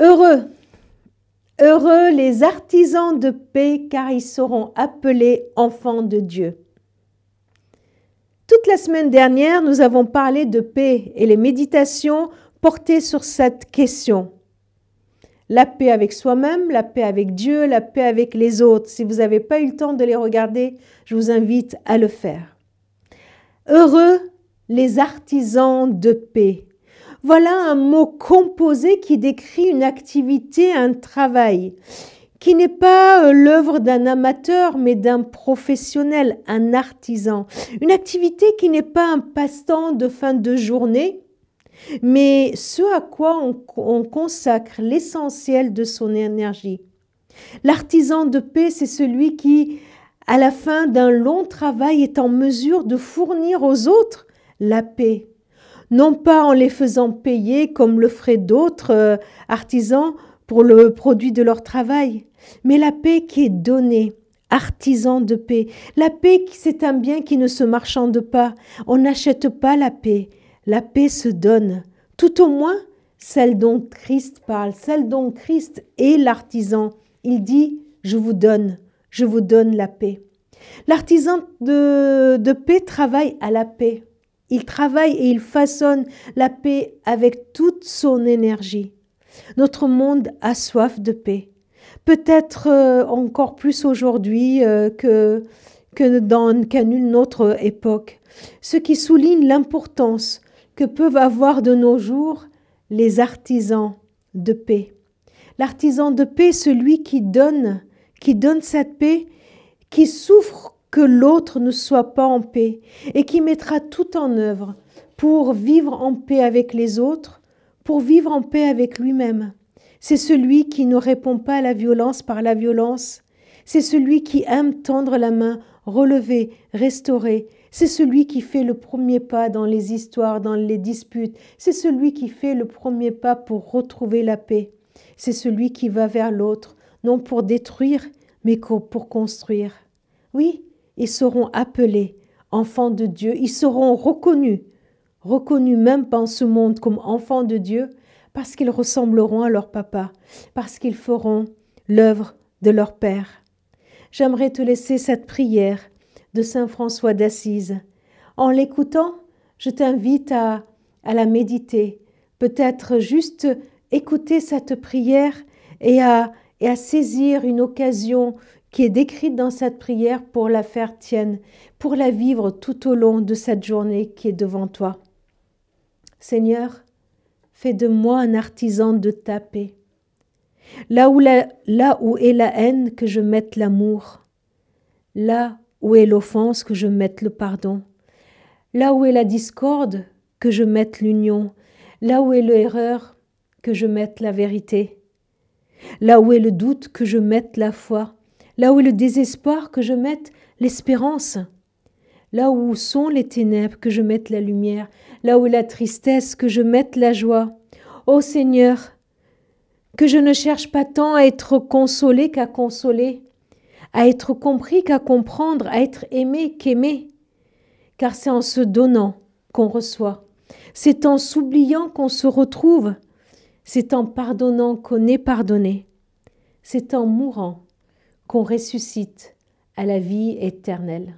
Heureux, heureux les artisans de paix, car ils seront appelés enfants de Dieu. Toute la semaine dernière, nous avons parlé de paix et les méditations portaient sur cette question. La paix avec soi-même, la paix avec Dieu, la paix avec les autres. Si vous n'avez pas eu le temps de les regarder, je vous invite à le faire. Heureux les artisans de paix. Voilà un mot composé qui décrit une activité, un travail, qui n'est pas euh, l'œuvre d'un amateur, mais d'un professionnel, un artisan. Une activité qui n'est pas un passe-temps de fin de journée, mais ce à quoi on, on consacre l'essentiel de son énergie. L'artisan de paix, c'est celui qui, à la fin d'un long travail, est en mesure de fournir aux autres la paix, non pas en les faisant payer comme le feraient d'autres euh, artisans pour le produit de leur travail, mais la paix qui est donnée, artisan de paix. La paix, c'est un bien qui ne se marchande pas. On n'achète pas la paix. La paix se donne. Tout au moins, celle dont Christ parle, celle dont Christ est l'artisan. Il dit, je vous donne, je vous donne la paix. L'artisan de, de paix travaille à la paix. Il travaille et il façonne la paix avec toute son énergie. Notre monde a soif de paix. Peut-être euh, encore plus aujourd'hui euh, que, dans qu'à nulle autre époque. Ce qui souligne l'importance que peuvent avoir de nos jours les artisans de paix. L'artisan de paix, celui qui donne, qui donne cette paix, qui souffre que l'autre ne soit pas en paix et qui mettra tout en œuvre pour vivre en paix avec les autres, pour vivre en paix avec lui-même. C'est celui qui ne répond pas à la violence par la violence. C'est celui qui aime tendre la main, relever, restaurer. C'est celui qui fait le premier pas dans les histoires, dans les disputes. C'est celui qui fait le premier pas pour retrouver la paix. C'est celui qui va vers l'autre, non pour détruire, mais pour construire. Oui, ils seront appelés enfants de Dieu, ils seront reconnus, reconnus même dans ce monde comme enfants de Dieu, parce qu'ils ressembleront à leur papa, parce qu'ils feront l'œuvre de leur Père. J'aimerais te laisser cette prière de Saint François d'Assise. En l'écoutant, je t'invite à, à la méditer, peut-être juste écouter cette prière et à, et à saisir une occasion, qui est décrite dans cette prière pour la faire tienne, pour la vivre tout au long de cette journée qui est devant toi. Seigneur, fais de moi un artisan de ta paix. Là où, là où est la haine, que je mette l'amour. Là où est l'offense, que je mette le pardon. Là où est la discorde, que je mette l'union. Là où est l'erreur, que je mette la vérité. Là où est le doute, que je mette la foi là où est le désespoir, que je mette l'espérance, là où sont les ténèbres, que je mette la lumière, là où est la tristesse, que je mette la joie. Ô Seigneur, que je ne cherche pas tant à être consolé qu'à consoler, à être compris qu'à comprendre, à être aimé qu'aimer, car c'est en se donnant qu'on reçoit, c'est en s'oubliant qu'on se retrouve, c'est en pardonnant qu'on est pardonné, c'est en mourant qu'on ressuscite à la vie éternelle.